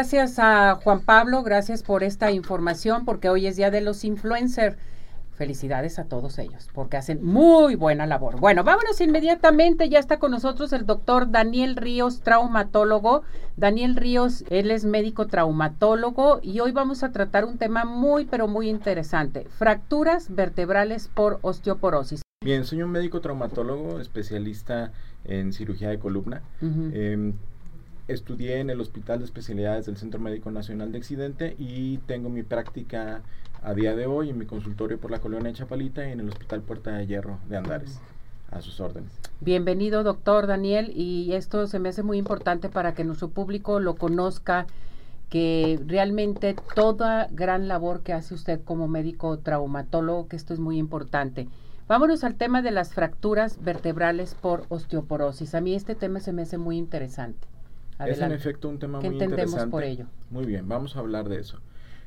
Gracias a Juan Pablo, gracias por esta información, porque hoy es Día de los Influencers. Felicidades a todos ellos, porque hacen muy buena labor. Bueno, vámonos inmediatamente. Ya está con nosotros el doctor Daniel Ríos, traumatólogo. Daniel Ríos, él es médico traumatólogo y hoy vamos a tratar un tema muy, pero muy interesante. Fracturas vertebrales por osteoporosis. Bien, soy un médico traumatólogo, especialista en cirugía de columna. Estudié en el Hospital de Especialidades del Centro Médico Nacional de Accidente y tengo mi práctica a día de hoy en mi consultorio por la colonia Chapalita y en el Hospital Puerta de Hierro de Andares. A sus órdenes. Bienvenido, doctor Daniel, y esto se me hace muy importante para que nuestro público lo conozca, que realmente toda gran labor que hace usted como médico traumatólogo, que esto es muy importante. Vámonos al tema de las fracturas vertebrales por osteoporosis. A mí este tema se me hace muy interesante. Es en efecto un tema muy interesante. por ello? Muy bien, vamos a hablar de eso.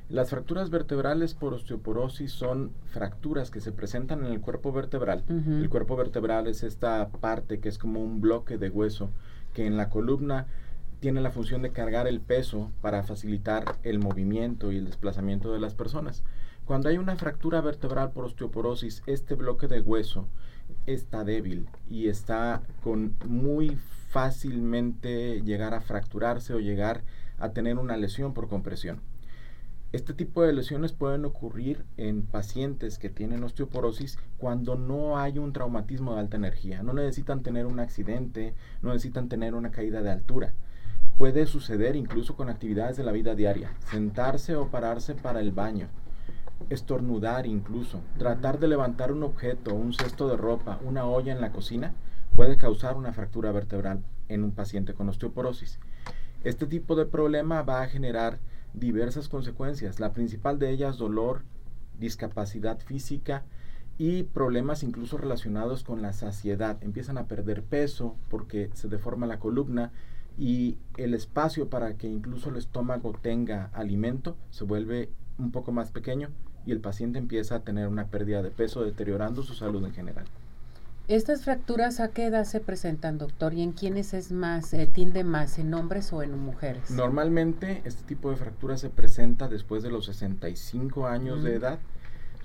Las fracturas vertebrales por osteoporosis son fracturas que se presentan en el cuerpo vertebral. El cuerpo vertebral es esta parte que es como un bloque de hueso que en la columna tiene la función de cargar el peso para facilitar el movimiento y el desplazamiento de las personas. Cuando hay una fractura vertebral por osteoporosis, este bloque de hueso está débil y está con muy fácilmente llegar a fracturarse o llegar a tener una lesión por compresión. Este tipo de lesiones pueden ocurrir en pacientes que tienen osteoporosis cuando no hay un traumatismo de alta energía. No necesitan tener un accidente, no necesitan tener una caída de altura. Puede suceder incluso con actividades de la vida diaria, sentarse o pararse para el baño, estornudar incluso, tratar de levantar un objeto, un cesto de ropa, una olla en la cocina, puede causar una fractura vertebral en un paciente con osteoporosis. Este tipo de problema va a generar diversas consecuencias. La principal de ellas, dolor, discapacidad física y problemas incluso relacionados con la saciedad. Empiezan a perder peso porque se deforma la columna y el espacio para que incluso el estómago tenga alimento se vuelve un poco más pequeño y el paciente empieza a tener una pérdida de peso deteriorando su salud en general. ¿Estas fracturas a qué edad se presentan, doctor? ¿Y en quiénes es más, eh, tiende más, en hombres o en mujeres? Normalmente este tipo de fractura se presenta después de los 65 años de edad.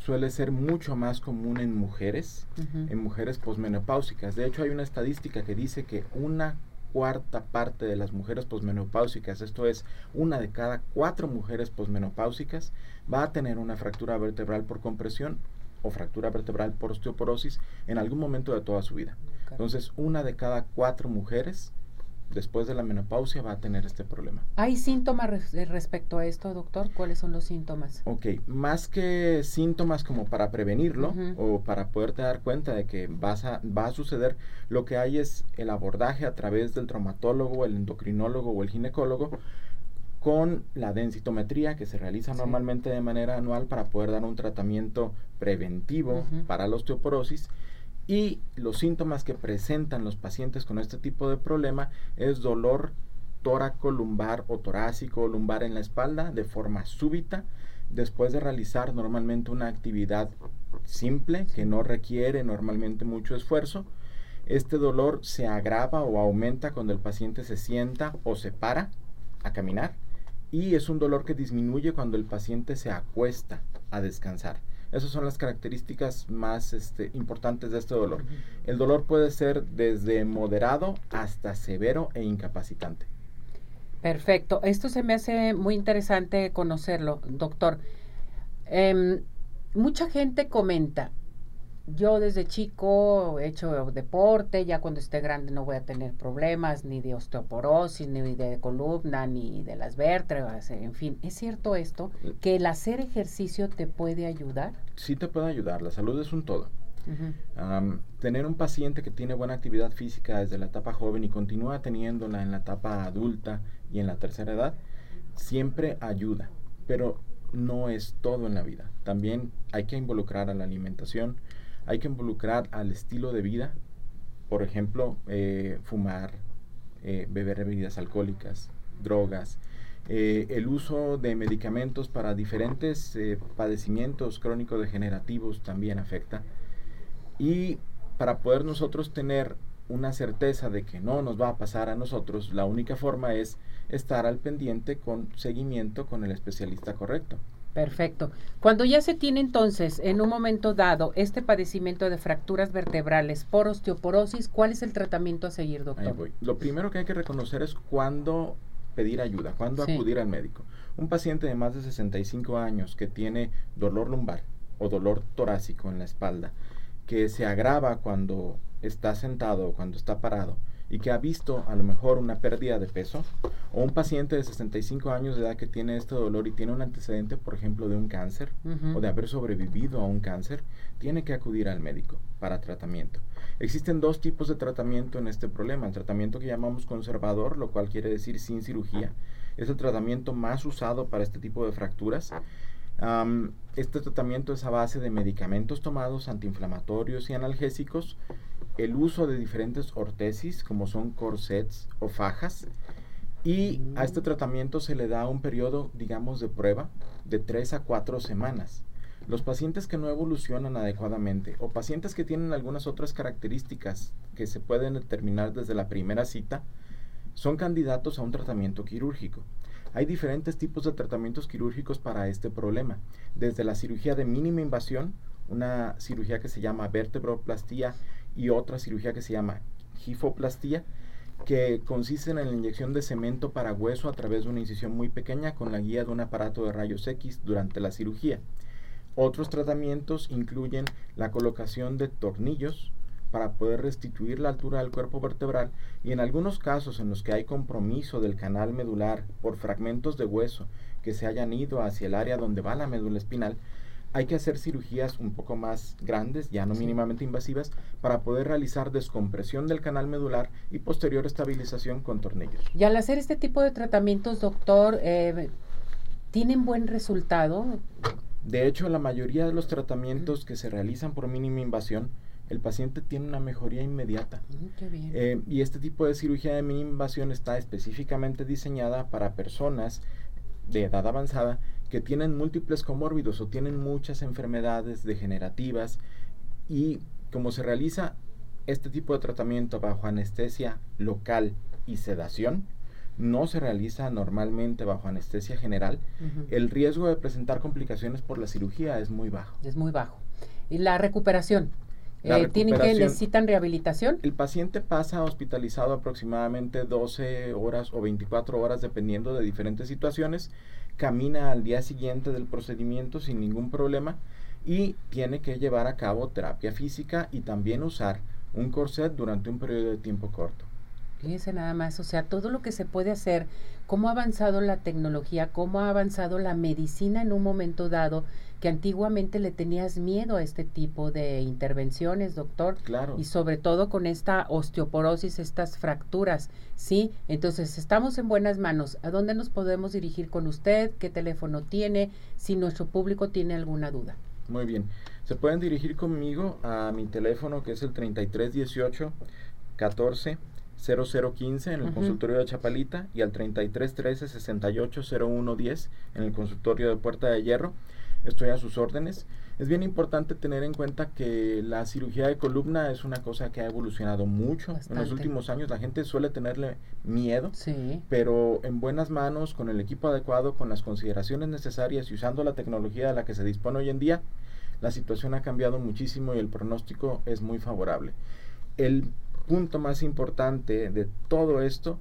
Suele ser mucho más común en mujeres, en mujeres posmenopáusicas. De hecho, hay una estadística que dice que una cuarta parte de las mujeres posmenopáusicas, esto es, una de cada cuatro mujeres posmenopáusicas, va a tener una fractura vertebral por compresión o fractura vertebral por osteoporosis en algún momento de toda su vida. Entonces, una de cada cuatro mujeres después de la menopausia va a tener este problema. ¿Hay síntomas respecto a esto, doctor? ¿Cuáles son los síntomas? Ok, más que síntomas como para prevenirlo o para poderte dar cuenta de que vas a, va a suceder, lo que hay es el abordaje a través del traumatólogo, el endocrinólogo o el ginecólogo con la densitometría que se realiza normalmente de manera anual para poder dar un tratamiento preventivo para la osteoporosis. Y los síntomas que presentan los pacientes con este tipo de problema es dolor tóraco lumbar o torácico lumbar en la espalda de forma súbita después de realizar normalmente una actividad simple que no requiere normalmente mucho esfuerzo. Este dolor se agrava o aumenta cuando el paciente se sienta o se para a caminar y es un dolor que disminuye cuando el paciente se acuesta a descansar. Esas son las características más este, importantes de este dolor. El dolor puede ser desde moderado hasta severo e incapacitante. Perfecto. Esto se me hace muy interesante conocerlo, doctor. Em, mucha gente comenta, yo desde chico he hecho deporte, ya cuando esté grande no voy a tener problemas ni de osteoporosis, ni de columna, ni de las vértebras, en fin. ¿Es cierto esto? ¿Que el hacer ejercicio te puede ayudar? Sí te puede ayudar, la salud es un todo. tener un paciente que tiene buena actividad física desde la etapa joven y continúa teniéndola en la etapa adulta y en la tercera edad, siempre ayuda, pero no es todo en la vida. También hay que involucrar a la alimentación, hay que involucrar al estilo de vida, por ejemplo, eh, fumar, eh, beber bebidas alcohólicas, drogas, eh, el uso de medicamentos para diferentes padecimientos crónicos degenerativos también afecta. Y para poder nosotros tener una certeza de que no nos va a pasar a nosotros, la única forma es estar al pendiente con seguimiento con el especialista correcto. Perfecto. Cuando ya se tiene entonces, en un momento dado, este padecimiento de fracturas vertebrales por osteoporosis, ¿cuál es el tratamiento a seguir, doctor? Lo primero que hay que reconocer es cuando pedir ayuda, cuándo acudir al médico. Un paciente de más de 65 años que tiene dolor lumbar o dolor torácico en la espalda, que se agrava cuando está sentado o cuando está parado, y que ha visto a lo mejor una pérdida de peso, o un paciente de 65 años de edad que tiene este dolor y tiene un antecedente, por ejemplo, de un cáncer o de haber sobrevivido a un cáncer, tiene que acudir al médico para tratamiento. Existen dos tipos de tratamiento en este problema. El tratamiento que llamamos conservador, lo cual quiere decir sin cirugía, es el tratamiento más usado para este tipo de fracturas. este tratamiento es a base de medicamentos tomados antiinflamatorios y analgésicos el uso de diferentes ortesis, como son corsets o fajas, y a este tratamiento se le da un periodo, digamos, de prueba de 3 a 4 semanas. Los pacientes que no evolucionan adecuadamente o pacientes que tienen algunas otras características que se pueden determinar desde la primera cita, son candidatos a un tratamiento quirúrgico. Hay diferentes tipos de tratamientos quirúrgicos para este problema, desde la cirugía de mínima invasión, una cirugía que se llama vertebroplastía y otra cirugía que se llama gifoplastía, que consiste en la inyección de cemento para hueso a través de una incisión muy pequeña con la guía de un aparato de rayos X durante la cirugía. Otros tratamientos incluyen la colocación de tornillos para poder restituir la altura del cuerpo vertebral y en algunos casos en los que hay compromiso del canal medular por fragmentos de hueso que se hayan ido hacia el área donde va la médula espinal, hay que hacer cirugías un poco más grandes, ya no mínimamente invasivas, para poder realizar descompresión del canal medular y posterior estabilización con tornillos. Y al hacer este tipo de tratamientos, doctor, eh, ¿tienen buen resultado? De hecho, la mayoría de los tratamientos que se realizan por mínima invasión, el paciente tiene una mejoría inmediata. Eh, y este tipo de cirugía de mínima invasión está específicamente diseñada para personas de edad avanzada que tienen múltiples comórbidos o tienen muchas enfermedades degenerativas y como se realiza este tipo de tratamiento bajo anestesia local y sedación, no se realiza normalmente bajo anestesia general, el riesgo de presentar complicaciones por la cirugía es muy bajo. Es muy bajo. ¿Y la recuperación? Eh, ¿Tienen que necesitan rehabilitación? El paciente pasa hospitalizado aproximadamente 12 horas o 24 horas dependiendo de diferentes situaciones camina al día siguiente del procedimiento sin ningún problema y tiene que llevar a cabo terapia física y también usar un corset durante un periodo de tiempo corto. Fíjense nada más, o sea, todo lo que se puede hacer, cómo ha avanzado la tecnología, cómo ha avanzado la medicina en un momento dado, que antiguamente le tenías miedo a este tipo de intervenciones, doctor. Claro. Y sobre todo con esta osteoporosis, estas fracturas, ¿sí? Entonces, estamos en buenas manos. ¿A dónde nos podemos dirigir con usted? ¿Qué teléfono tiene? Si nuestro público tiene alguna duda. Muy bien. Se pueden dirigir conmigo a mi teléfono que es el 3318 14 0015 en el consultorio de Chapalita y al 3313 680110 en el consultorio de Puerta de Hierro. Estoy a sus órdenes. Es bien importante tener en cuenta que la cirugía de columna es una cosa que ha evolucionado mucho en los últimos años. La gente suele tenerle miedo, pero en buenas manos, con el equipo adecuado, con las consideraciones necesarias y usando la tecnología de la que se dispone hoy en día, la situación ha cambiado muchísimo y el pronóstico es muy favorable. El punto más importante de todo esto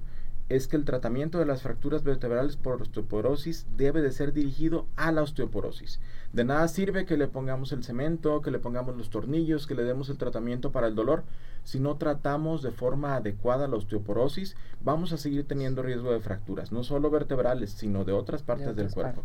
es que el tratamiento de las fracturas vertebrales por osteoporosis debe de ser dirigido a la osteoporosis. De nada sirve que le pongamos el cemento, que le pongamos los tornillos, que le demos el tratamiento para el dolor. Si no tratamos de forma adecuada la osteoporosis, vamos a seguir teniendo riesgo de fracturas, no solo vertebrales, sino de otras partes del cuerpo.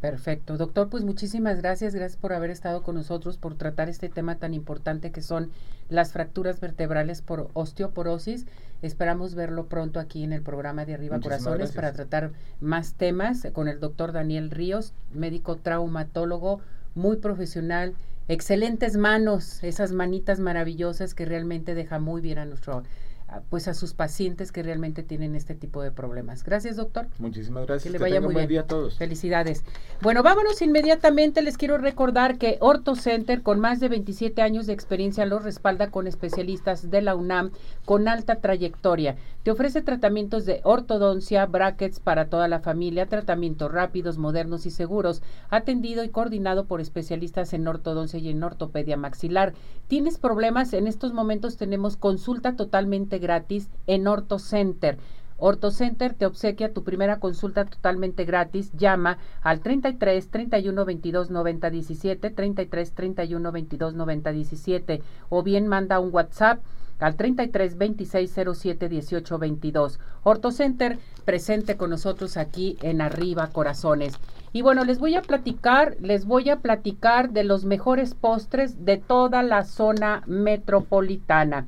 Perfecto. Doctor, pues muchísimas gracias. Gracias por haber estado con nosotros, por tratar este tema tan importante que son las fracturas vertebrales por osteoporosis. Esperamos verlo pronto aquí en el programa de Arriba Corazones para tratar más temas con el doctor Daniel Ríos, médico traumatólogo, muy profesional, excelentes manos, esas manitas maravillosas que realmente deja muy bien a nuestro pues a sus pacientes que realmente tienen este tipo de problemas. Gracias, doctor. Muchísimas gracias. Que le vaya muy buen día a todos. Felicidades. Bueno, vámonos inmediatamente. Les quiero recordar que Orto Center, con más de 27 años de experiencia, los respalda con especialistas de la UNAM con alta trayectoria. Te ofrece tratamientos de ortodoncia, brackets para toda la familia, tratamientos rápidos, modernos y seguros, atendido y coordinado por especialistas en ortodoncia y en ortopedia maxilar. ¿Tienes problemas? En estos momentos tenemos consulta totalmente gratis en Orto Center. Orto Center te obsequia tu primera consulta totalmente gratis. Llama al 33 31 22 90 17, 33 31 22 90 17 o bien manda un WhatsApp al 33 26 07 18 22. Orto Center presente con nosotros aquí en Arriba Corazones. Y bueno, les voy a platicar, les voy a platicar de los mejores postres de toda la zona metropolitana.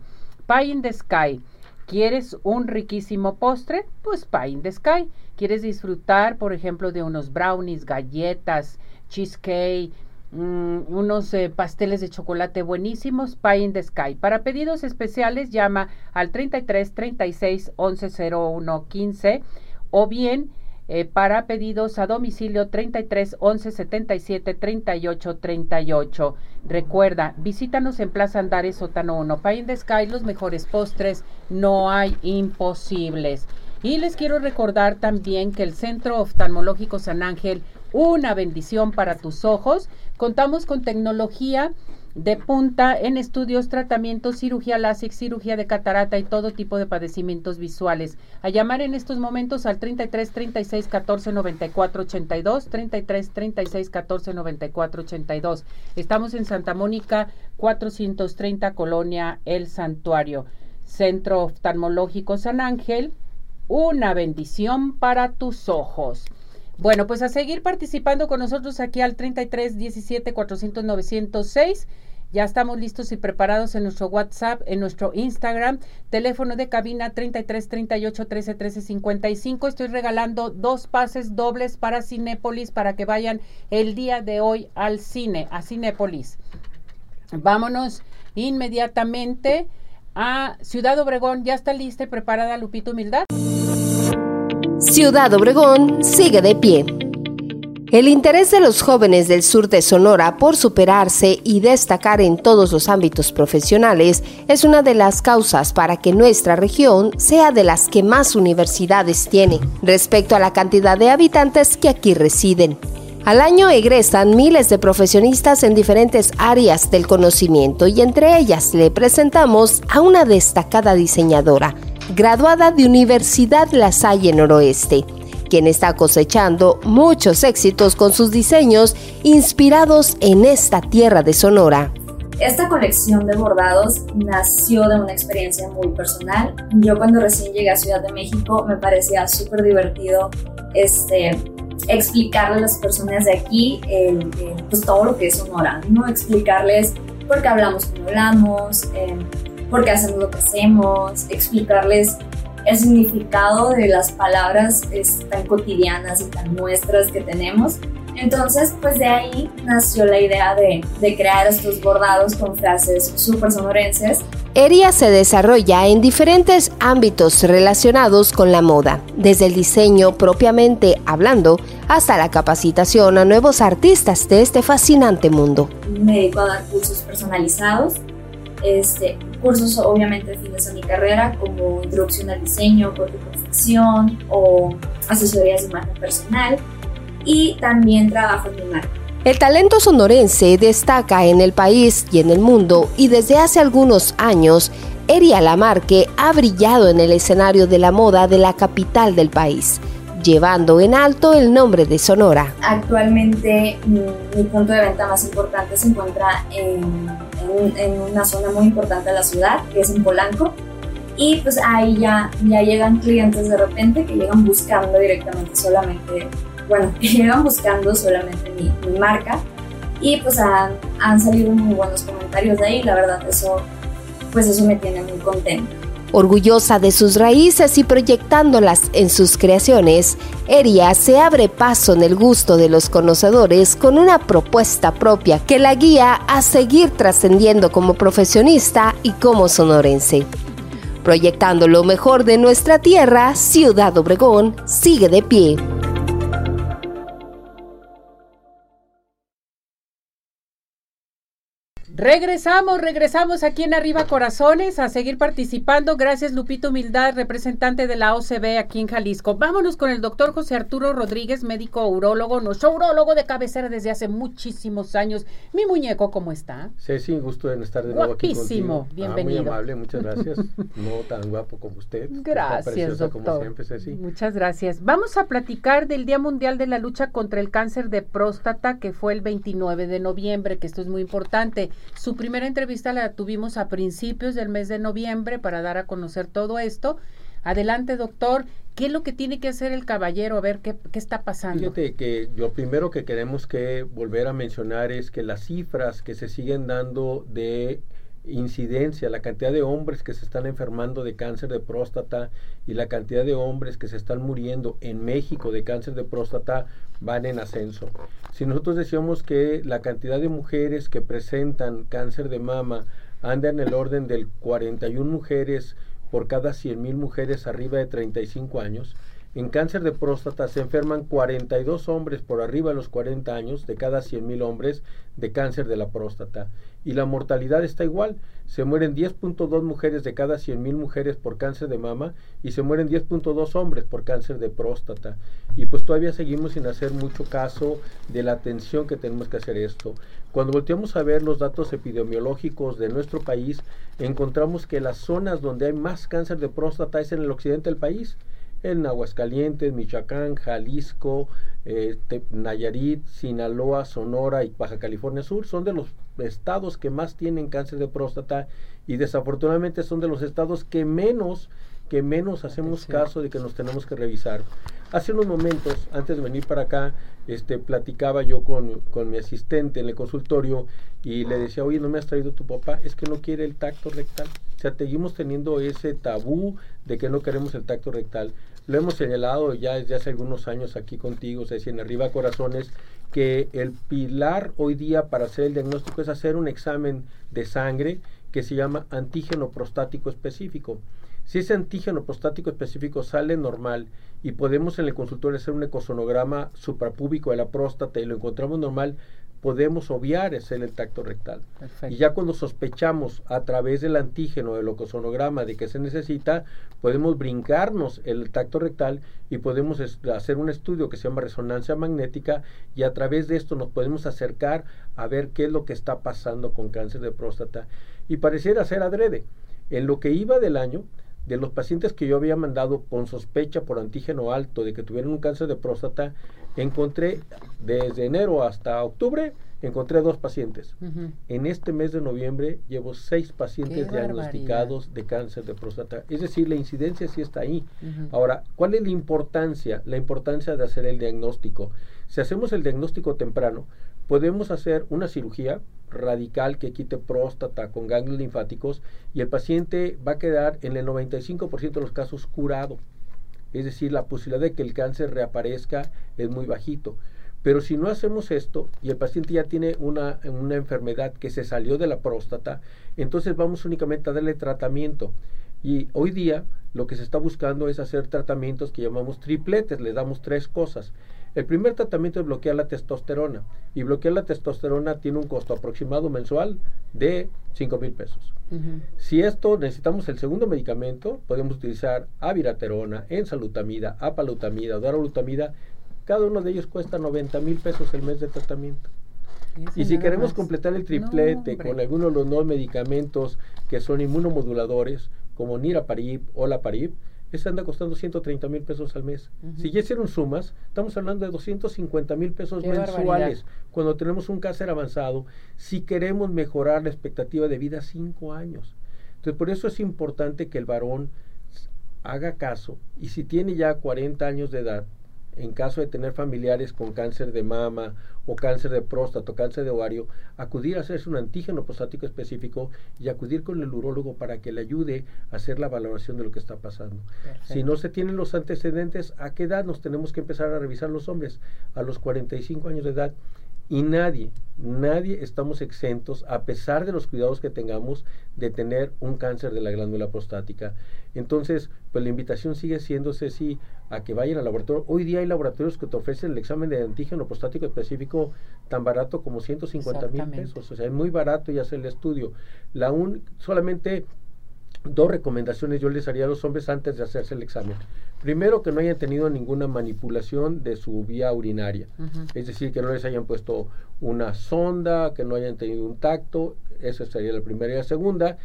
Pie in the Sky. ¿Quieres un riquísimo postre? Pues Pie in the Sky. ¿Quieres disfrutar, por ejemplo, de unos brownies, galletas, cheesecake, mm, unos eh, pasteles de chocolate buenísimos? Pie in the Sky. Para pedidos especiales, llama al 33 36 11 01 15 o bien eh, para pedidos a domicilio 33 11 77 38 38. Recuerda, visítanos en Plaza Andares Sótano 1. Pay in the Sky, los mejores postres, no hay imposibles. Y les quiero recordar también que el Centro Oftalmológico San Ángel, una bendición para tus ojos. Contamos con tecnología de punta en estudios, tratamientos, cirugía láser, cirugía de catarata y todo tipo de padecimientos visuales. A llamar en estos momentos al 33 36 14 94 82, 33 36 14 94 82. Estamos en Santa Mónica 430 Colonia El Santuario. Centro Oftalmológico San Ángel, una bendición para tus ojos. Bueno, pues a seguir participando con nosotros aquí al 33 17 400 906 ya estamos listos y preparados en nuestro WhatsApp, en nuestro Instagram, teléfono de cabina 33 38 13 13 55. Estoy regalando dos pases dobles para Cinépolis para que vayan el día de hoy al cine, a Cinépolis. Vámonos inmediatamente a Ciudad Obregón. ¿Ya está lista y preparada Lupito Humildad? Ciudad Obregón sigue de pie. El interés de los jóvenes del sur de Sonora por superarse y destacar en todos los ámbitos profesionales es una de las causas para que nuestra región sea de las que más universidades tiene respecto a la cantidad de habitantes que aquí residen. Al año egresan miles de profesionistas en diferentes áreas del conocimiento y entre ellas le presentamos a una destacada diseñadora, graduada de Universidad La Salle Noroeste quien está cosechando muchos éxitos con sus diseños inspirados en esta tierra de Sonora. Esta colección de bordados nació de una experiencia muy personal. Yo cuando recién llegué a Ciudad de México me parecía súper divertido este, explicarle a las personas de aquí pues todo lo que es Sonora, ¿no? Explicarles por qué hablamos como hablamos, eh, por qué hacemos lo que hacemos, explicarles el significado de las palabras es tan cotidianas y tan nuestras que tenemos. Entonces, pues de ahí nació la idea de, de crear estos bordados con frases súper sonorenses. Eria se desarrolla en diferentes ámbitos relacionados con la moda, desde el diseño propiamente hablando hasta la capacitación a nuevos artistas de este fascinante mundo. Me dedico a dar cursos personalizados este, cursos obviamente fines de mi carrera como introducción al diseño, corte y confección o asesorías de imagen personal y también trabajo en mi marca. El talento sonorense destaca en el país y en el mundo y desde hace algunos años Eria Lamarque ha brillado en el escenario de la moda de la capital del país, llevando en alto el nombre de Sonora. Actualmente mi punto de venta más importante se encuentra en una zona muy importante de la ciudad, que es en Polanco. Y pues ahí ya, ya llegan clientes de repente que llegan buscando directamente solamente bueno, que llevan buscando solamente mi, mi marca y pues han, han, salido muy buenos comentarios de ahí, la verdad eso, pues eso me tiene muy contenta. Orgullosa de sus raíces y proyectándolas en sus creaciones, Eria se abre paso en el gusto de los conocedores con una propuesta propia que la guía a seguir trascendiendo como profesionista y como sonorense. Proyectando lo mejor de nuestra tierra, Ciudad Obregón sigue de pie. Regresamos, regresamos aquí en Arriba Corazones a seguir participando. Gracias Lupito Humildad, representante de la OCB aquí en Jalisco. Vámonos con el doctor José Arturo Rodríguez, médico urólogo, nuestro urólogo de cabecera desde hace muchísimos años. Mi muñeco, ¿cómo está? Sí, sí, gusto de estar de nuevo aquí contigo. bienvenido. Ah, muy amable, muchas gracias. no tan guapo como usted. Gracias, doctor. Como siempre, Ceci. Muchas gracias. Vamos a platicar del Día Mundial de la Lucha contra el Cáncer de Próstata, que fue el 29 de noviembre, que esto es muy importante. Su primera entrevista la tuvimos a principios del mes de noviembre para dar a conocer todo esto. Adelante, doctor. ¿Qué es lo que tiene que hacer el caballero? A ver qué, qué está pasando. Fíjate que lo primero que queremos que volver a mencionar es que las cifras que se siguen dando de incidencia, la cantidad de hombres que se están enfermando de cáncer de próstata y la cantidad de hombres que se están muriendo en México de cáncer de próstata van en ascenso. Si nosotros decíamos que la cantidad de mujeres que presentan cáncer de mama anda en el orden del 41 mujeres por cada 100 mil mujeres arriba de 35 años, en cáncer de próstata se enferman 42 hombres por arriba de los 40 años de cada 100 mil hombres de cáncer de la próstata y la mortalidad está igual. Se mueren 10.2 mujeres de cada 100.000 mujeres por cáncer de mama y se mueren 10.2 hombres por cáncer de próstata. Y pues todavía seguimos sin hacer mucho caso de la atención que tenemos que hacer esto. Cuando volteamos a ver los datos epidemiológicos de nuestro país, encontramos que las zonas donde hay más cáncer de próstata es en el occidente del país en Aguascalientes, Michoacán, Jalisco, eh, Nayarit, Sinaloa, Sonora y Baja California Sur son de los estados que más tienen cáncer de próstata y desafortunadamente son de los estados que menos que menos hacemos caso de que nos tenemos que revisar. Hace unos momentos, antes de venir para acá, este, platicaba yo con, con mi asistente en el consultorio y le decía, oye, ¿no me has traído tu papá? Es que no quiere el tacto rectal. O sea, seguimos teniendo ese tabú de que no queremos el tacto rectal. Lo hemos señalado ya desde hace algunos años aquí contigo, o en Arriba Corazones, que el pilar hoy día para hacer el diagnóstico es hacer un examen de sangre que se llama antígeno prostático específico. Si ese antígeno prostático específico sale normal y podemos en el consultorio hacer un ecosonograma suprapúbico de la próstata y lo encontramos normal, podemos obviar hacer el tacto rectal. Y ya cuando sospechamos a través del antígeno del ecosonograma de que se necesita, podemos brincarnos el tacto rectal y podemos hacer un estudio que se llama resonancia magnética y a través de esto nos podemos acercar a ver qué es lo que está pasando con cáncer de próstata. Y pareciera ser adrede. En lo que iba del año, de los pacientes que yo había mandado con sospecha por antígeno alto de que tuvieran un cáncer de próstata, encontré desde enero hasta octubre, encontré dos pacientes. En este mes de noviembre llevo seis pacientes diagnosticados de cáncer de próstata. Es decir, la incidencia sí está ahí. Ahora, ¿cuál es la importancia? La importancia de hacer el diagnóstico. Si hacemos el diagnóstico temprano, podemos hacer una cirugía radical que quite próstata con ganglios linfáticos y el paciente va a quedar en el 95% de los casos curado. Es decir, la posibilidad de que el cáncer reaparezca es muy bajito. Pero si no hacemos esto y el paciente ya tiene una, una enfermedad que se salió de la próstata, entonces vamos únicamente a darle tratamiento. Y hoy día lo que se está buscando es hacer tratamientos que llamamos tripletes, le damos tres cosas. El primer tratamiento es bloquear la testosterona y bloquear la testosterona tiene un costo aproximado mensual de 5 mil pesos. Si esto necesitamos el segundo medicamento, podemos utilizar aviraterona, ensalutamida, apalutamida, darolutamida. Cada uno de ellos cuesta 90 mil pesos el mes de tratamiento. Y si queremos completar el triplete con algunos de los nuevos medicamentos que son inmunomoduladores, como niraparib o laparib, ese anda costando 130 mil pesos al mes. Si ya hicieron sumas, estamos hablando de 250 mil pesos mensuales cuando tenemos un cáncer avanzado, si queremos mejorar la expectativa de vida cinco años. Entonces, por eso es importante que el varón haga caso y si tiene ya 40 años de edad, en caso de tener familiares con cáncer de mama o cáncer de próstata o cáncer de ovario, acudir a hacerse un antígeno prostático específico y acudir con el urólogo para que le ayude a hacer la valoración de lo que está pasando. Si no se tienen los antecedentes, ¿a qué edad nos tenemos que empezar a revisar los hombres? A los 45 años de edad. Y nadie, nadie estamos exentos, a pesar de los cuidados que tengamos, de tener un cáncer de la glándula prostática. Entonces, pues la invitación sigue siendo, Ceci, a que vayan al laboratorio. Hoy día hay laboratorios que te ofrecen el examen de antígeno prostático específico tan barato como 150 mil pesos. O sea, es muy barato y hacer el estudio. La un, solamente dos recomendaciones yo les haría a los hombres antes de hacerse el examen. Primero, que no hayan tenido ninguna manipulación de su vía urinaria. Es decir, que no les hayan puesto una sonda, que no hayan tenido un tacto. Esa sería la primera. Y la segunda,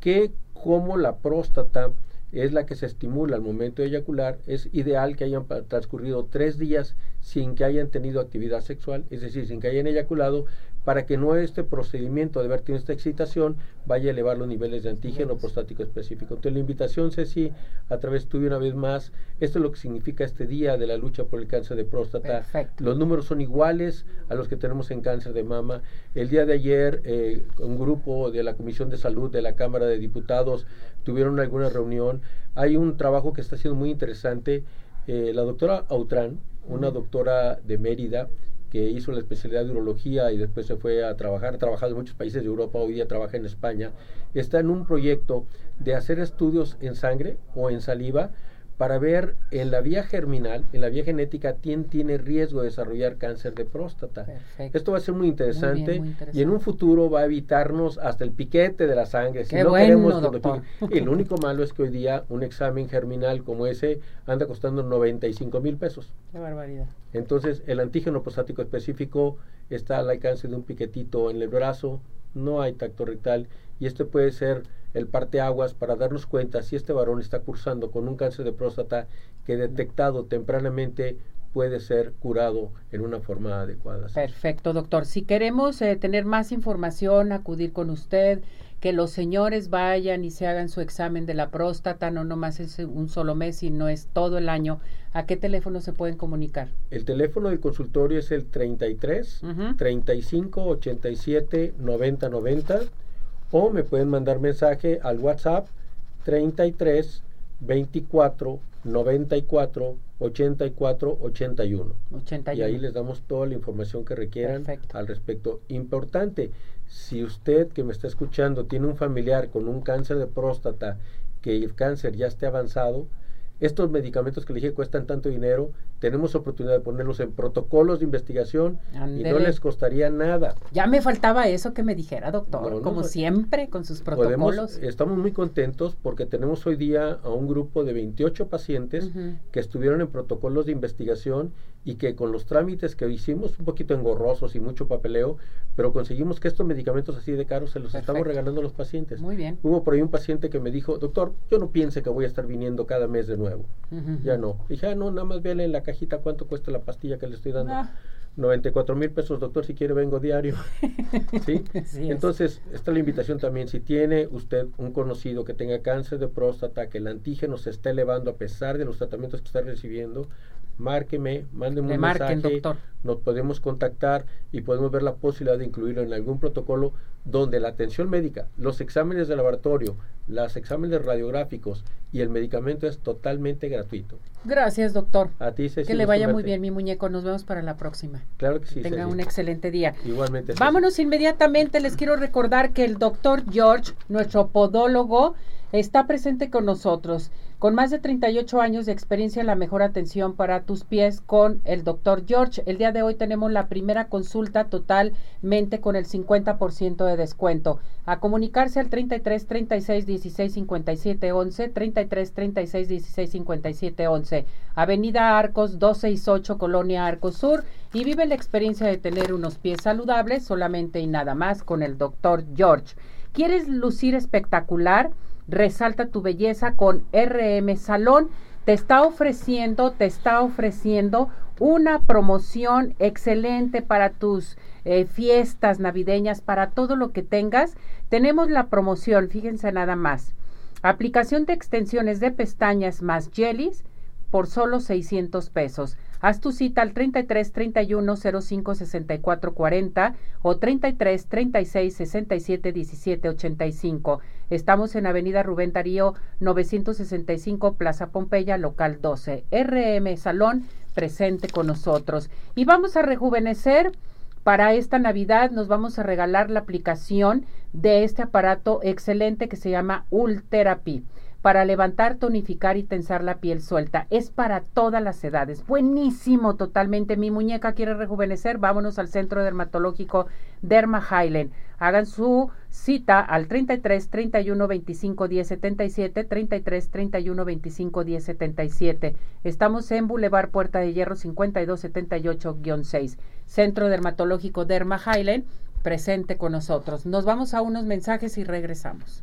que como la próstata es la que se estimula al momento de eyacular, es ideal que hayan transcurrido tres días sin que hayan tenido actividad sexual, es decir, sin que hayan eyaculado, para que no este procedimiento de haber tenido esta excitación vaya a elevar los niveles de antígeno prostático específico. Entonces la invitación, Ceci, a través tuyo una vez más, esto es lo que significa este día de la lucha por el cáncer de próstata. Los números son iguales a los que tenemos en cáncer de mama. El día de ayer, eh, un grupo de la Comisión de Salud de la Cámara de Diputados tuvieron alguna reunión. Hay un trabajo que está siendo muy interesante. Eh, la doctora Autran, una doctora de Mérida, que hizo la especialidad de urología y después se fue a trabajar, ha trabajado en muchos países de Europa, hoy día trabaja en España, está en un proyecto de hacer estudios en sangre o en saliva para ver en la vía germinal, en la vía genética, quién tiene riesgo de desarrollar cáncer de próstata. Esto va a ser muy interesante, y en un futuro va a evitarnos hasta el piquete de la sangre. Si no queremos Y lo único malo es que hoy día un examen germinal como ese anda costando 95 mil pesos. Qué barbaridad. Entonces, el antígeno prostático específico está al alcance de un piquetito en el brazo, no hay tacto rectal, y este puede ser el parteaguas para darnos cuenta si este varón está cursando con un cáncer de próstata que detectado tempranamente puede ser curado en una forma adecuada. Perfecto, doctor. Si queremos eh, tener más información, acudir con usted, que los señores vayan y se hagan su examen de la próstata, no nomás es un solo mes, sino es todo el año. ¿A qué teléfono se pueden comunicar? El teléfono del consultorio es el 33 35 87 90 90 o me pueden mandar mensaje al WhatsApp 33 24 94 84 81. Y ahí les damos toda la información que requieran al respecto. Importante, si usted que me está escuchando tiene un familiar con un cáncer de próstata, que el cáncer ya esté avanzado, estos medicamentos que le dije cuestan tanto dinero, tenemos oportunidad de ponerlos en protocolos de investigación y no les costaría nada. Ya me faltaba eso que me dijera, doctor, como siempre, con sus protocolos. estamos muy contentos porque tenemos hoy día a un grupo de 28 pacientes que estuvieron en protocolos de investigación y que con los trámites que hicimos, un poquito engorrosos y mucho papeleo, pero conseguimos que estos medicamentos así de caros se los estamos regalando a los pacientes. Muy bien. Hubo por ahí un paciente que me dijo, doctor, yo no piense que voy a estar viniendo cada mes de nuevo. Ya no. Dije, ah, no, nada más véale en la cajita cuánto cuesta la pastilla que le estoy dando. 94 mil pesos, doctor, si quiere vengo diario. ¿Sí? Entonces, está la invitación también. Si tiene usted un conocido que tenga cáncer de próstata, que el antígeno se está elevando a pesar de los tratamientos que está recibiendo, márqueme, mándeme un mensaje, nos podemos contactar y podemos ver la posibilidad de incluirlo en algún protocolo donde la atención médica, los exámenes de laboratorio, los exámenes radiográficos y el medicamento es totalmente gratuito. Gracias, doctor. A ti, Que le vaya muy bien, mi muñeco. Nos vemos para la próxima. Claro que sí. Tenga un excelente día. Igualmente. Vámonos inmediatamente. Les quiero recordar que el doctor George, nuestro podólogo, está presente con nosotros. Con más de 38 años de experiencia en la mejor atención para tus pies con el doctor George. El día de hoy tenemos la primera consulta totalmente con el 50% de descuento. A comunicarse al 33 36 16 57 11, 33 36 16 57 11, Avenida Arcos 268, Colonia Arcos Sur. Y vive la experiencia de tener unos pies saludables solamente y nada más con el doctor George. ¿Quieres lucir espectacular? Resalta tu belleza con RM Salón. Te está ofreciendo, te está ofreciendo una promoción excelente para tus eh, fiestas navideñas, para todo lo que tengas. Tenemos la promoción, fíjense nada más. Aplicación de extensiones de pestañas más jellies por solo 600 pesos. Haz tu cita al 33 31 05 64 40 o 33 36 67 17 85. Estamos en Avenida Rubén Darío 965 Plaza Pompeya, local 12. RM Salón presente con nosotros. Y vamos a rejuvenecer. Para esta Navidad nos vamos a regalar la aplicación de este aparato excelente que se llama Ultherapy para levantar, tonificar y tensar la piel suelta. Es para todas las edades. Buenísimo totalmente. Mi muñeca quiere rejuvenecer. Vámonos al centro dermatológico Derma Highland. Hagan su cita al 33 31 25 10 77, 33 31 25 10 77. Estamos en Boulevard Puerta de Hierro 52 78-6. Centro Dermatológico Derma Highland presente con nosotros. Nos vamos a unos mensajes y regresamos.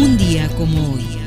Un día como hoy.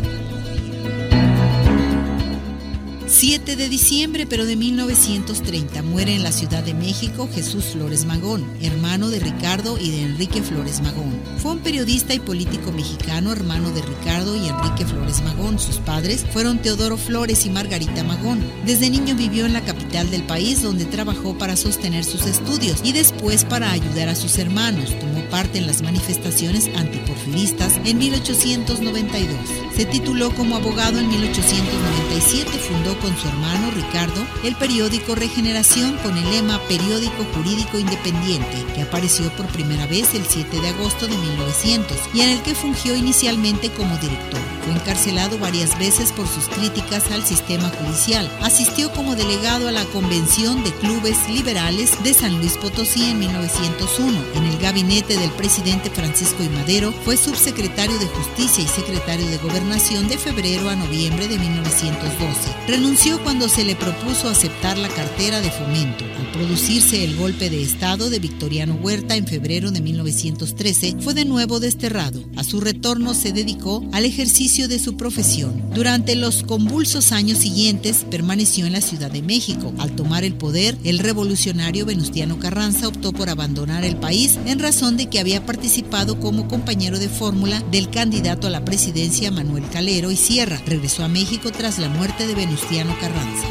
7 de diciembre, pero de 1930, muere en la Ciudad de México Jesús Flores Magón, hermano de Ricardo y de Enrique Flores Magón. Fue un periodista y político mexicano, hermano de Ricardo y Enrique Flores Magón. Sus padres fueron Teodoro Flores y Margarita Magón. Desde niño vivió en la capital del país, donde trabajó para sostener sus estudios y después para ayudar a sus hermanos. Tomó parte en las manifestaciones antiporfiristas en 1892. Se tituló como abogado en 1897, fundó con su hermano Ricardo el periódico Regeneración con el lema Periódico Jurídico Independiente, que apareció por primera vez el 7 de agosto de 1900 y en el que fungió inicialmente como director. Fue encarcelado varias veces por sus críticas al sistema judicial. Asistió como delegado a la Convención de Clubes Liberales de San Luis Potosí en 1901. En el gabinete del presidente Francisco I. Fue subsecretario de Justicia y secretario de Gobernación de febrero a noviembre de 1912. Renunció cuando se le propuso aceptar la cartera de fomento. Al producirse el golpe de Estado de Victoriano Huerta en febrero de 1913, fue de nuevo desterrado. A su retorno se dedicó al ejercicio de su profesión. Durante los convulsos años siguientes permaneció en la Ciudad de México. Al tomar el poder, el revolucionario Venustiano Carranza optó por abandonar el país en razón de que había participado como compañero de fórmula del candidato a la presidencia Manuel Calero y Sierra. Regresó a México tras la muerte de Venustiano Carranza.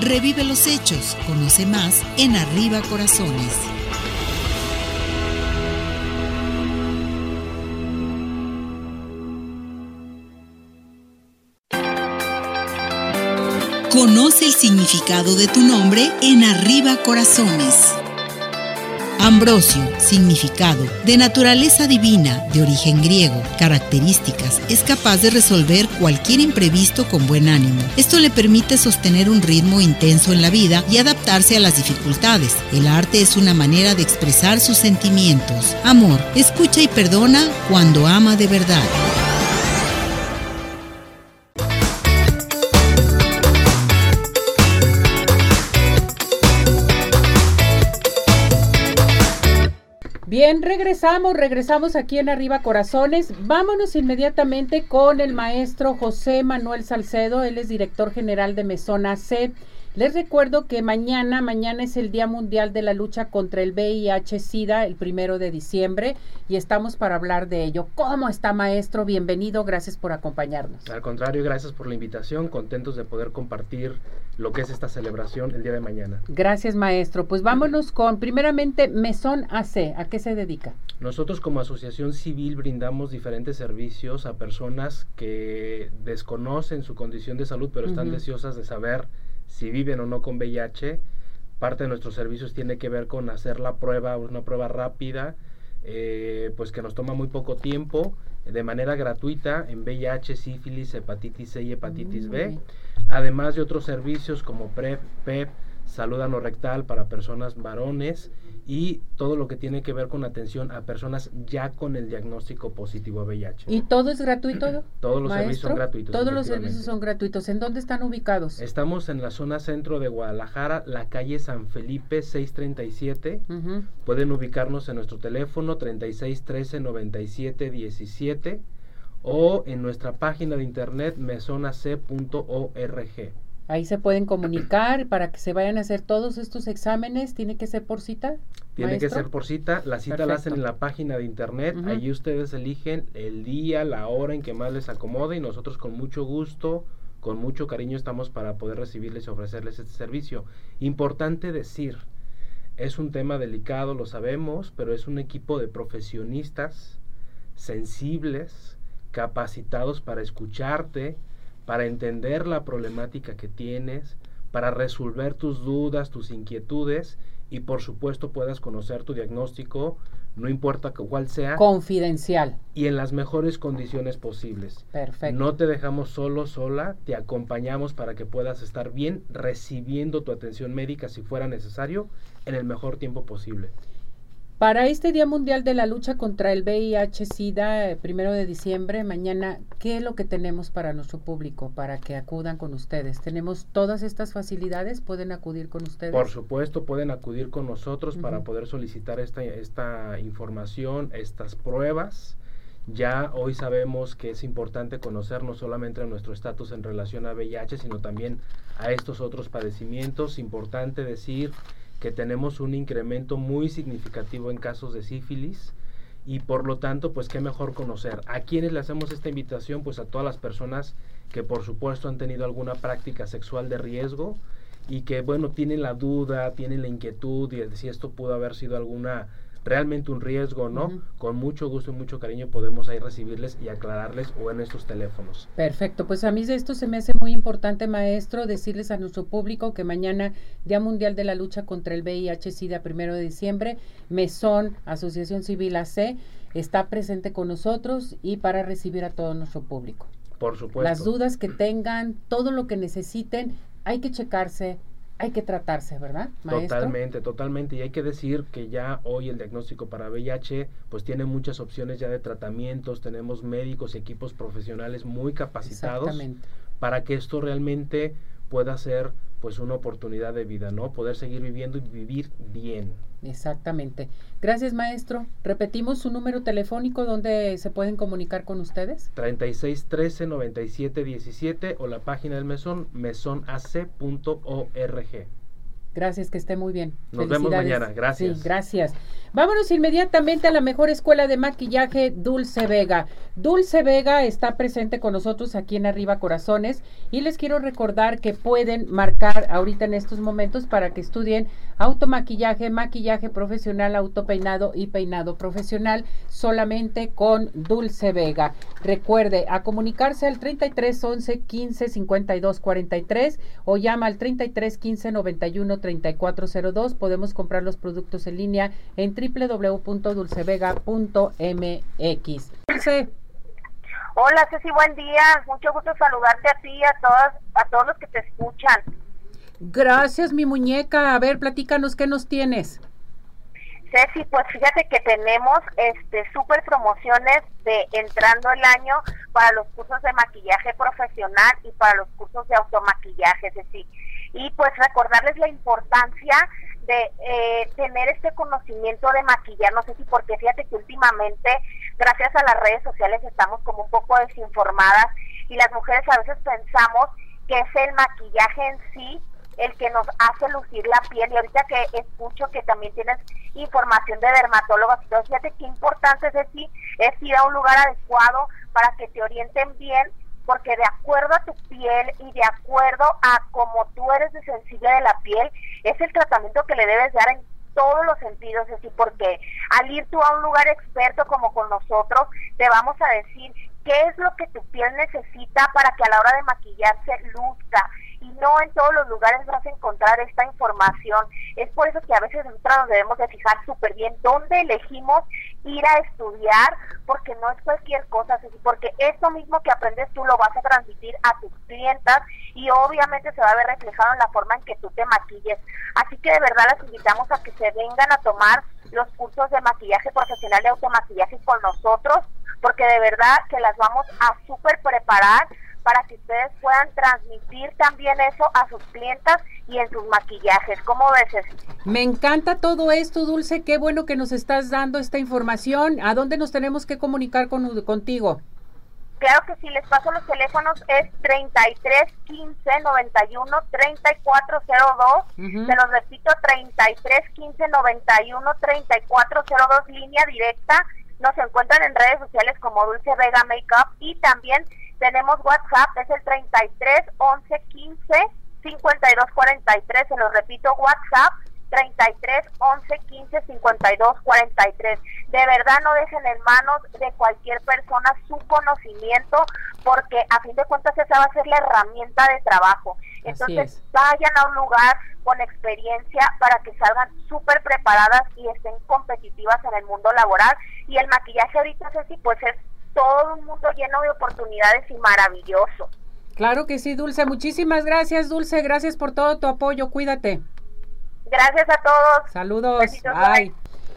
Revive los hechos, conoce más en Arriba Corazones. Conoce el significado de tu nombre en Arriba Corazones. Ambrosio, significado, de naturaleza divina, de origen griego, características, es capaz de resolver cualquier imprevisto con buen ánimo. Esto le permite sostener un ritmo intenso en la vida y adaptarse a las dificultades. El arte es una manera de expresar sus sentimientos. Amor, escucha y perdona cuando ama de verdad. Regresamos, regresamos aquí en Arriba Corazones. Vámonos inmediatamente con el maestro José Manuel Salcedo, él es director general de Mesona C. Les recuerdo que mañana, mañana es el Día Mundial de la Lucha contra el VIH-Sida, el primero de diciembre, y estamos para hablar de ello. ¿Cómo está, maestro? Bienvenido, gracias por acompañarnos. Al contrario, gracias por la invitación, contentos de poder compartir lo que es esta celebración el día de mañana. Gracias, maestro. Pues vámonos con, primeramente, Mesón AC. ¿A qué se dedica? Nosotros como asociación civil brindamos diferentes servicios a personas que desconocen su condición de salud, pero están deseosas de saber si viven o no con VIH. Parte de nuestros servicios tiene que ver con hacer la prueba, una prueba rápida, eh, pues que nos toma muy poco tiempo, de manera gratuita en VIH, sífilis, hepatitis C y hepatitis B, además de otros servicios como PrEP, PEP, salud anorrectal para personas varones y todo lo que tiene que ver con atención a personas ya con el diagnóstico positivo a VIH. ¿Y todo es gratuito? Todos los servicios son gratuitos. Todos los servicios son gratuitos. ¿En dónde están ubicados? Estamos en la zona centro de Guadalajara, la calle San Felipe 637. Pueden ubicarnos en nuestro teléfono 3613 97 17 o en nuestra página de internet mesonac.org. Ahí se pueden comunicar para que se vayan a hacer todos estos exámenes. ¿Tiene que ser por cita? Tiene que ser por cita. La cita la hacen en la página de internet. Allí ustedes eligen el día, la hora en que más les acomode y nosotros con mucho gusto, con mucho cariño estamos para poder recibirles y ofrecerles este servicio. Importante decir, es un tema delicado, lo sabemos, pero es un equipo de profesionistas sensibles, capacitados para escucharte, para entender la problemática que tienes, para resolver tus dudas, tus inquietudes y por supuesto puedas conocer tu diagnóstico, no importa cuál sea. Confidencial. Y en las mejores condiciones posibles. Perfecto. No te dejamos solo, sola, te acompañamos para que puedas estar bien recibiendo tu atención médica si fuera necesario en el mejor tiempo posible. Para este Día Mundial de la Lucha contra el VIH-Sida, eh, primero de diciembre, mañana, ¿qué es lo que tenemos para nuestro público para que acudan con ustedes? ¿Tenemos todas estas facilidades? ¿Pueden acudir con ustedes? Por supuesto, pueden acudir con nosotros para poder solicitar esta, esta información, estas pruebas. Ya hoy sabemos que es importante conocer no solamente nuestro estatus en relación a VIH, sino también a estos otros padecimientos. Importante decir que tenemos un incremento muy significativo en casos de sífilis y por lo tanto, pues qué mejor conocer. ¿A quienes le hacemos esta invitación? Pues a todas las personas que por supuesto han tenido alguna práctica sexual de riesgo y que bueno, tienen la duda, tienen la inquietud de si esto pudo haber sido alguna realmente un riesgo no, con mucho gusto y mucho cariño podemos ahí recibirles y aclararles o en estos teléfonos. Perfecto, pues a mí de esto se me hace muy importante, maestro, decirles a nuestro público que mañana, Día Mundial de la Lucha contra el VIH-Sida, primero de diciembre, Mesón, Asociación Civil AC, está presente con nosotros y para recibir a todo nuestro público. Por supuesto. Las dudas que tengan, todo lo que necesiten, hay que checarse, hay que tratarse, ¿verdad? Totalmente, totalmente. Y hay que decir que ya hoy el diagnóstico para VIH pues tiene muchas opciones ya de tratamientos, tenemos médicos y equipos profesionales muy capacitados para que esto realmente pueda ser pues una oportunidad de vida, ¿no? Poder seguir viviendo y vivir bien. Exactamente. Gracias, maestro. Repetimos su número telefónico donde se pueden comunicar con ustedes. 36 13 97 17 o la página del mesón mesonac.org. Gracias, que esté muy bien. Nos vemos mañana. Gracias. Sí, gracias. Vámonos inmediatamente a la mejor escuela de maquillaje, Dulce Vega. Dulce Vega está presente con nosotros aquí en Arriba Corazones y les quiero recordar que pueden marcar ahorita en estos momentos para que estudien automaquillaje, maquillaje profesional, autopeinado y peinado profesional solamente con Dulce Vega. Recuerde a comunicarse al 33 11 15 52 43 o llama al 33 15 91 3402. Podemos comprar los productos en línea en www.dulcevega.mx. Hola Ceci, buen día. Mucho gusto saludarte a ti y a todas, a todos los que te escuchan. Gracias, mi muñeca. A ver, platícanos qué nos tienes. Ceci, pues fíjate que tenemos este súper promociones de entrando el año para los cursos de maquillaje profesional y para los cursos de automaquillaje, Ceci. Y pues recordarles la importancia de eh, tener este conocimiento de maquillar, no sé si porque fíjate que últimamente, gracias a las redes sociales, estamos como un poco desinformadas y las mujeres a veces pensamos que es el maquillaje en sí el que nos hace lucir la piel. Y ahorita que escucho que también tienes información de dermatólogos y fíjate qué importante es decir, es ir a un lugar adecuado para que te orienten bien porque de acuerdo a tu piel y de acuerdo a cómo tú eres de sensible de la piel, es el tratamiento que le debes dar en todos los sentidos, decir, porque al ir tú a un lugar experto como con nosotros, te vamos a decir qué es lo que tu piel necesita para que a la hora de maquillarse luzca y no en todos los lugares vas a encontrar esta información. Es por eso que a veces nosotros nos debemos de fijar súper bien dónde elegimos ir a estudiar, porque no es cualquier cosa, porque esto mismo que aprendes tú lo vas a transmitir a tus clientas y obviamente se va a ver reflejado en la forma en que tú te maquilles. Así que de verdad las invitamos a que se vengan a tomar los cursos de maquillaje profesional y automaquillaje con nosotros, porque de verdad que las vamos a súper preparar para que ustedes puedan transmitir también eso a sus clientas y en sus maquillajes. ¿Cómo ves? Me encanta todo esto, Dulce. Qué bueno que nos estás dando esta información. ¿A dónde nos tenemos que comunicar con, contigo? Claro que sí, les paso los teléfonos, es 33 15 91 3402. Se los repito, 33 15 91 3402, línea directa. Nos encuentran en redes sociales como Dulce Vega Makeup y también tenemos WhatsApp, es el 33 11 15 52 43. Se lo repito, WhatsApp 33 11 15 52 43. De verdad no dejen en manos de cualquier persona su conocimiento porque a fin de cuentas esa va a ser la herramienta de trabajo. Entonces vayan a un lugar con experiencia para que salgan súper preparadas y estén competitivas en el mundo laboral. Y el maquillaje ahorita, Ceci, pues es todo un mundo lleno de oportunidades y maravilloso. Claro que sí, Dulce. Muchísimas gracias, Dulce. Gracias por todo tu apoyo. Cuídate. Gracias a todos. Saludos. Bye.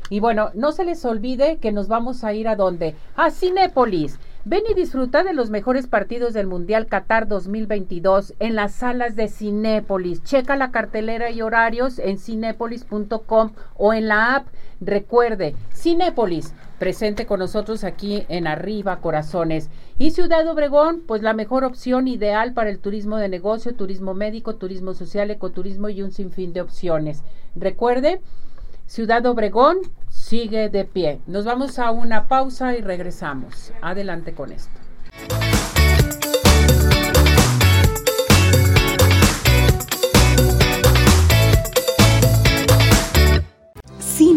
Y bueno, no se les olvide que nos vamos a ir a dónde? A Cinépolis. Ven y disfruta de los mejores partidos del Mundial Qatar 2022 en las salas de Cinépolis. Checa la cartelera y horarios en cinépolis.com o en la app. Recuerde, Cinépolis, presente con nosotros aquí en Arriba Corazones. Y Ciudad Obregón, pues la mejor opción ideal para el turismo de negocio, turismo médico, turismo social, ecoturismo y un sinfín de opciones. Recuerde, Ciudad Obregón sigue de pie. Nos vamos a una pausa y regresamos. Adelante con esto.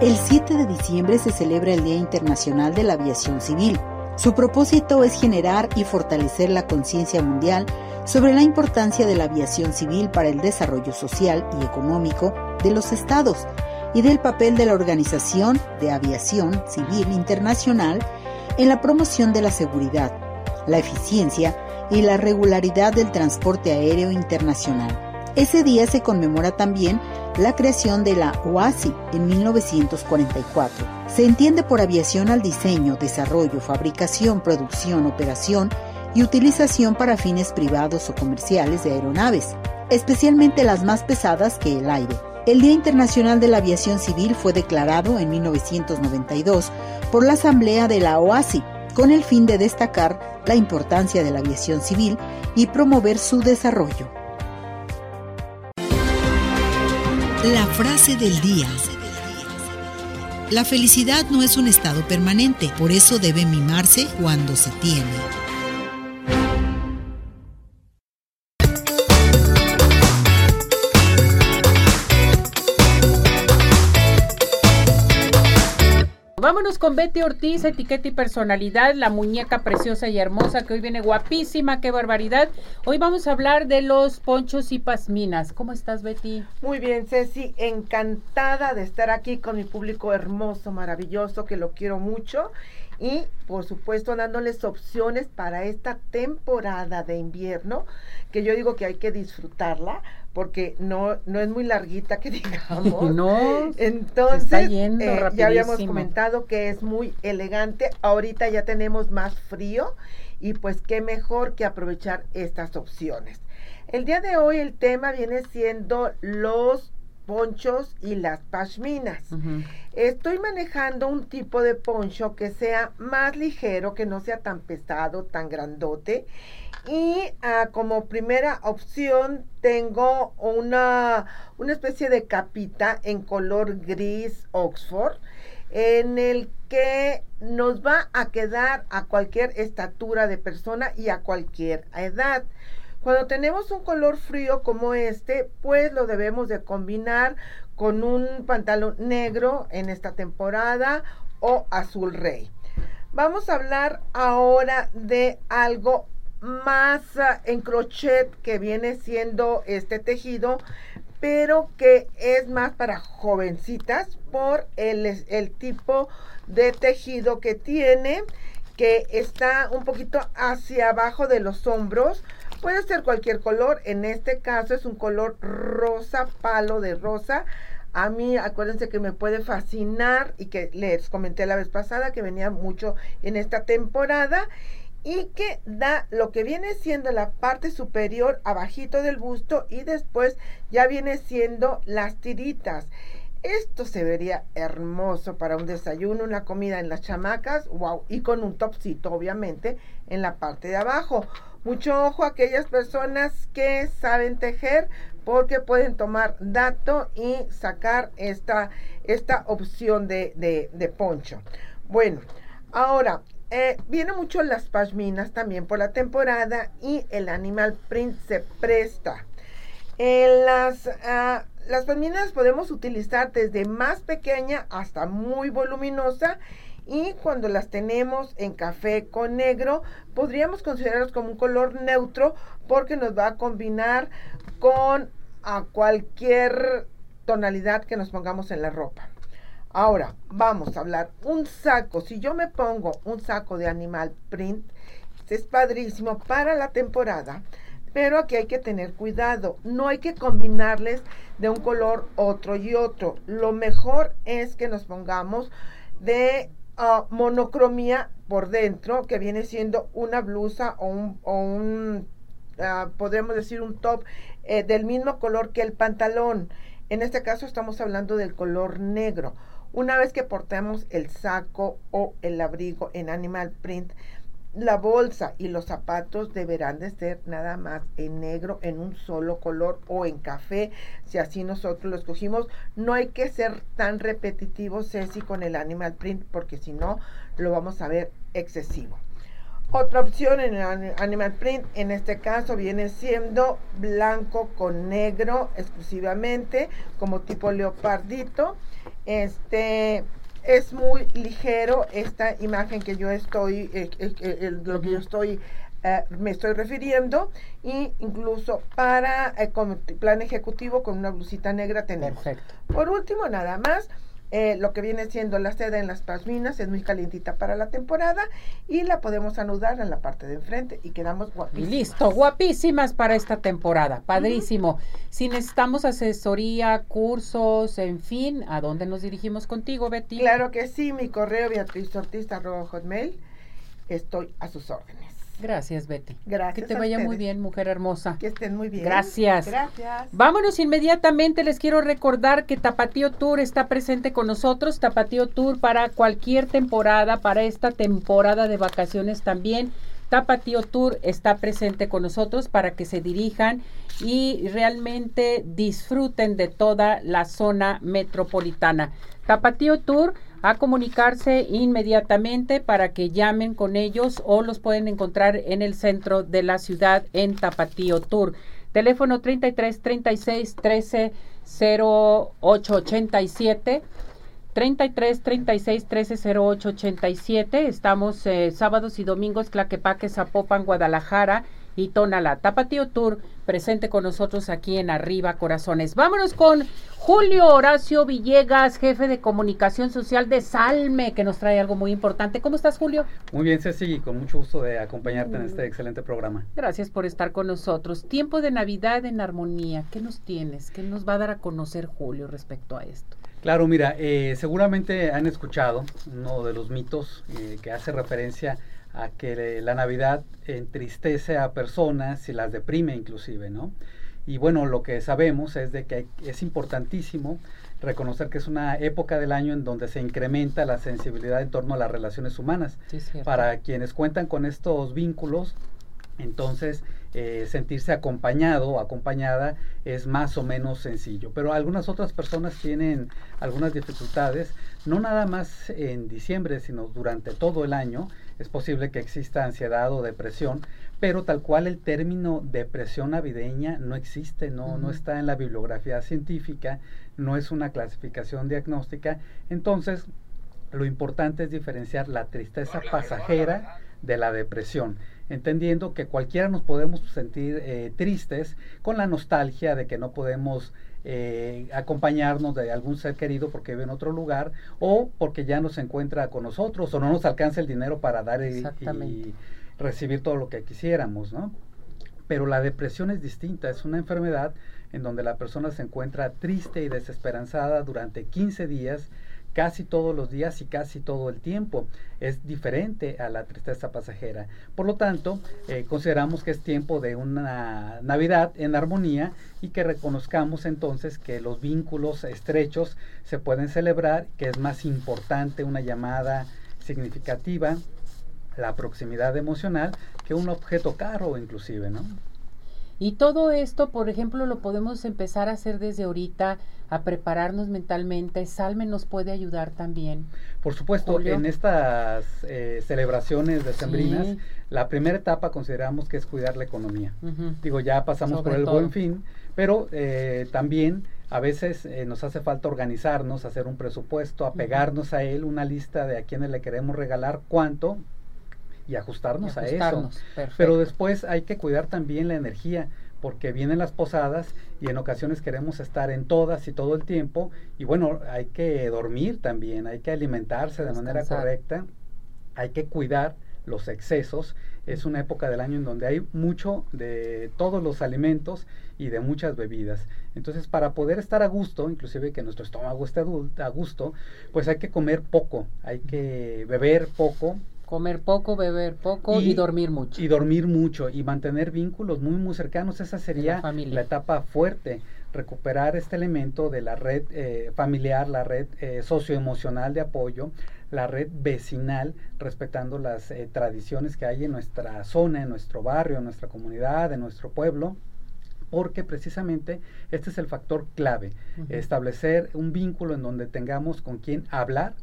El 7 de diciembre se celebra el Día Internacional de la Aviación Civil. Su propósito es generar y fortalecer la conciencia mundial sobre la importancia de la aviación civil para el desarrollo social y económico de los estados y del papel de la Organización de Aviación Civil Internacional en la promoción de la seguridad, la eficiencia y la regularidad del transporte aéreo internacional. Ese día se conmemora también la creación de la OASI en 1944. Se entiende por aviación al diseño, desarrollo, fabricación, producción, operación y utilización para fines privados o comerciales de aeronaves, especialmente las más pesadas que el aire. El Día Internacional de la Aviación Civil fue declarado en 1992 por la Asamblea de la OASI con el fin de destacar la importancia de la aviación civil y promover su desarrollo. La frase del día. La felicidad no es un estado permanente, por eso debe mimarse cuando se tiene. Vámonos con Betty Ortiz, etiqueta y personalidad, la muñeca preciosa y hermosa que hoy viene guapísima, qué barbaridad. Hoy vamos a hablar de los ponchos y pasminas. ¿Cómo estás, Betty? Muy bien, Ceci, encantada de estar aquí con mi público hermoso, maravilloso, que lo quiero mucho. Y por supuesto dándoles opciones para esta temporada de invierno, que yo digo que hay que disfrutarla, porque no, no es muy larguita que digamos. no. Entonces, eh, ya habíamos comentado que es muy elegante. Ahorita ya tenemos más frío y pues qué mejor que aprovechar estas opciones. El día de hoy el tema viene siendo los ponchos y las pashminas. Estoy manejando un tipo de poncho que sea más ligero, que no sea tan pesado, tan grandote y ah, como primera opción tengo una, una especie de capita en color gris Oxford en el que nos va a quedar a cualquier estatura de persona y a cualquier edad. Cuando tenemos un color frío como este, pues lo debemos de combinar con un pantalón negro en esta temporada o azul rey. Vamos a hablar ahora de algo más ah, en crochet que viene siendo este tejido, pero que es más para jovencitas por el, el tipo de tejido que tiene que está un poquito hacia abajo de los hombros. Puede ser cualquier color, en este caso es un color rosa, palo de rosa. A mí, acuérdense que me puede fascinar y que les comenté la vez pasada que venía mucho en esta temporada y que da lo que viene siendo la parte superior abajito del busto y después ya viene siendo las tiritas. Esto se vería hermoso para un desayuno, una comida en las chamacas, wow, y con un topcito obviamente en la parte de abajo. Mucho ojo a aquellas personas que saben tejer porque pueden tomar dato y sacar esta, esta opción de, de poncho. Bueno, ahora eh, viene mucho las pashminas también por la temporada y el animal print se presta. las, uh, las podemos utilizar desde más pequeña hasta muy voluminosa y cuando las tenemos en café con negro podríamos considerarlos como un color neutro porque nos va a combinar con a cualquier tonalidad que nos pongamos en la ropa. Ahora, vamos a hablar. Un saco, si yo me pongo un saco de animal print, es padrísimo para la temporada, pero aquí hay que tener cuidado. No hay que combinarles de un color otro y otro. Lo mejor es que nos pongamos de monocromía por dentro, que viene siendo una blusa o un, ah, podemos decir un top eh, del mismo color que el pantalón. En este caso estamos hablando del color negro. Una vez que portemos el saco o el abrigo en animal print, la bolsa y los zapatos deberán de ser nada más en negro, en un solo color o en café, si así nosotros lo escogimos. No hay que ser tan repetitivo, Ceci, con el animal print, porque si no, lo vamos a ver excesivo. Otra opción en el animal print, en este caso, viene siendo blanco con negro exclusivamente, como tipo leopardito. Este es muy ligero esta imagen que yo estoy, eh, eh, eh, lo que yo estoy, me estoy refiriendo, y incluso para con plan ejecutivo con una blusita negra tenemos. Perfecto. Por último, nada más eh, lo que viene siendo la seda en las pasminas es muy calientita para la temporada y la podemos anudar en la parte de enfrente y quedamos guapísimas. listo, guapísimas para esta temporada, padrísimo. Si necesitamos asesoría, cursos, en fin, ¿a dónde nos dirigimos contigo, Betty? Claro que sí, mi correo Beatriz hotmail, estoy a sus órdenes. Gracias, Betty. Gracias. Que te vaya muy bien, mujer hermosa. Que estén muy bien. Gracias. Gracias. Vámonos inmediatamente. Les quiero recordar que Tapatío Tour está presente con nosotros. Tapatío Tour para cualquier temporada, para esta temporada de vacaciones también. Tapatío Tour está presente con nosotros para que se dirijan y realmente disfruten de toda la zona metropolitana. Tapatío Tour a comunicarse inmediatamente para que llamen con ellos o los pueden encontrar en el centro de la ciudad en Tapatío Tour. Teléfono 33 36 13 08 87. 33 36 13 08 87. Estamos eh, sábados y domingos, Claquepaque, Zapopan, Guadalajara y Tonalá. Tapatío Tour presente con nosotros aquí en Arriba Corazones. Vámonos con Julio Horacio Villegas, jefe de comunicación social de Salme, que nos trae algo muy importante. ¿Cómo estás, Julio? Muy bien, Ceci, con mucho gusto de acompañarte en este excelente programa. Gracias por estar con nosotros. Tiempo de Navidad en armonía. ¿Qué nos tienes? ¿Qué nos va a dar a conocer Julio respecto a esto? Claro, mira, eh, seguramente han escuchado uno de los mitos eh, que hace referencia a que la Navidad entristece a personas y las deprime inclusive, ¿no? Y bueno, lo que sabemos es de que es importantísimo reconocer que es una época del año en donde se incrementa la sensibilidad en torno a las relaciones humanas. Para quienes cuentan con estos vínculos, entonces eh, sentirse acompañado o acompañada es más o menos sencillo. Pero algunas otras personas tienen algunas dificultades, no nada más en diciembre, sino durante todo el año es posible que exista ansiedad o depresión, pero tal cual el término depresión navideña no existe, no, no está en la bibliografía científica, no es una clasificación diagnóstica. Entonces, lo importante es diferenciar la tristeza pasajera de la depresión, entendiendo que cualquiera nos podemos sentir eh, tristes con la nostalgia de que no podemos eh, acompañarnos de algún ser querido porque vive en otro lugar o porque ya no se encuentra con nosotros o no nos alcanza el dinero para dar y, y recibir todo lo que quisiéramos, ¿no? Pero la depresión es distinta, es una enfermedad en donde la persona se encuentra triste y desesperanzada durante 15 días casi todos los días y casi todo el tiempo. Es diferente a la tristeza pasajera. Por lo tanto, eh, consideramos que es tiempo de una Navidad en armonía y que reconozcamos entonces que los vínculos estrechos se pueden celebrar, que es más importante una llamada significativa, la proximidad emocional, que un objeto caro inclusive, ¿no? Y todo esto, por ejemplo, lo podemos empezar a hacer desde ahorita, a prepararnos mentalmente. Salme nos puede ayudar también. Por supuesto, en estas eh, celebraciones decembrinas, la primera etapa consideramos que es cuidar la economía. Digo, ya pasamos por el buen fin, pero eh, también a veces eh, nos hace falta organizarnos, hacer un presupuesto, apegarnos a él, una lista de a quienes le queremos regalar cuánto, y ajustarnos, a eso. Pero después hay que cuidar también la energía, porque vienen las posadas y en ocasiones queremos estar en todas y todo el tiempo. Y bueno, hay que dormir también, hay que alimentarse de manera correcta, hay que cuidar los excesos. Es una época del año en donde hay mucho de todos los alimentos y de muchas bebidas. Entonces, para poder estar a gusto, inclusive que nuestro estómago esté a gusto, pues hay que comer poco, hay que beber poco, Comer poco, beber poco y, dormir mucho. Y dormir mucho y mantener vínculos muy, muy cercanos. Esa sería la, etapa fuerte. Recuperar este elemento de la red eh, familiar, la red eh, socioemocional de apoyo, la red vecinal, respetando las eh, tradiciones que hay en nuestra zona, en nuestro barrio, en nuestra comunidad, en nuestro pueblo porque precisamente este es el factor clave, establecer un vínculo en donde tengamos con quien hablar,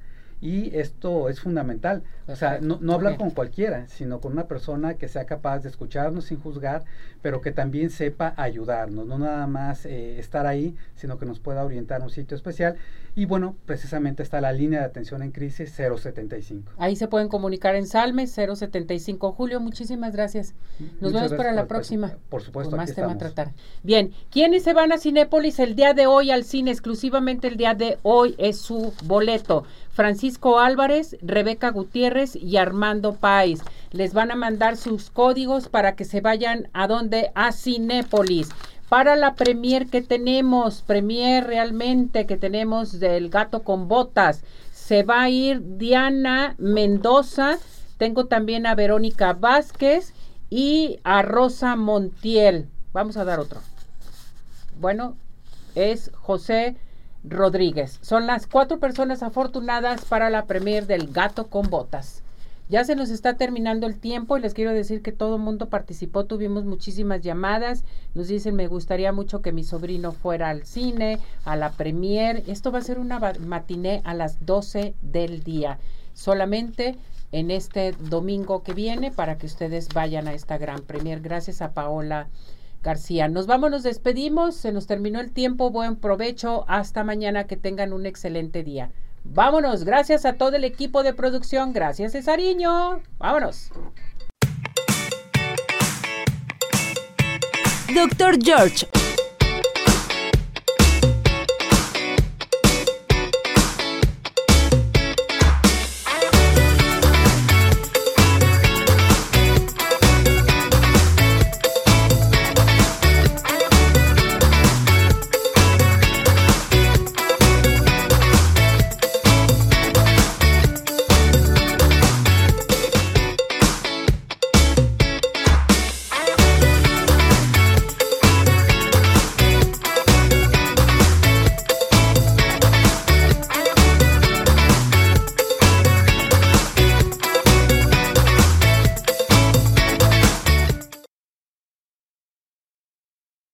y esto es fundamental. O sea, no, no hablar con cualquiera, sino con una persona que sea capaz de escucharnos sin juzgar, pero que también sepa ayudarnos, no nada más eh, estar ahí, sino que nos pueda orientar a un sitio especial. Y bueno, precisamente está la línea de atención en crisis 075. Ahí se pueden comunicar en Salme 075. Julio, muchísimas gracias. Nos vemos para la próxima. Por supuesto. Con más tema a tratar. Bien, ¿quiénes se van a Cinépolis el día de hoy al cine? Exclusivamente el día de hoy es su boleto. Francisco Álvarez, Rebeca Gutiérrez y Armando Páez. Les van a mandar sus códigos para que se vayan a donde? A Cinépolis. Para la premier que tenemos, premier realmente que tenemos del gato con botas, se va a ir Diana Mendoza. Tengo también a Verónica Vázquez y a Rosa Montiel. Vamos a dar otro. Bueno, es José Rodríguez. Son las cuatro personas afortunadas para la premier del Gato con Botas. Ya se nos está terminando el tiempo y les quiero decir que todo el mundo participó, tuvimos muchísimas llamadas, nos dicen me gustaría mucho que mi sobrino fuera al cine, a la premier. Esto va a ser una matiné a las 12 del día, solamente en este domingo que viene para que ustedes vayan a esta gran premier. Gracias a Paola García. Nos vamos, nos despedimos, se nos terminó el tiempo, buen provecho, hasta mañana, que tengan un excelente día. Vámonos, gracias a todo el equipo de producción, gracias Cesariño, vámonos. Doctor George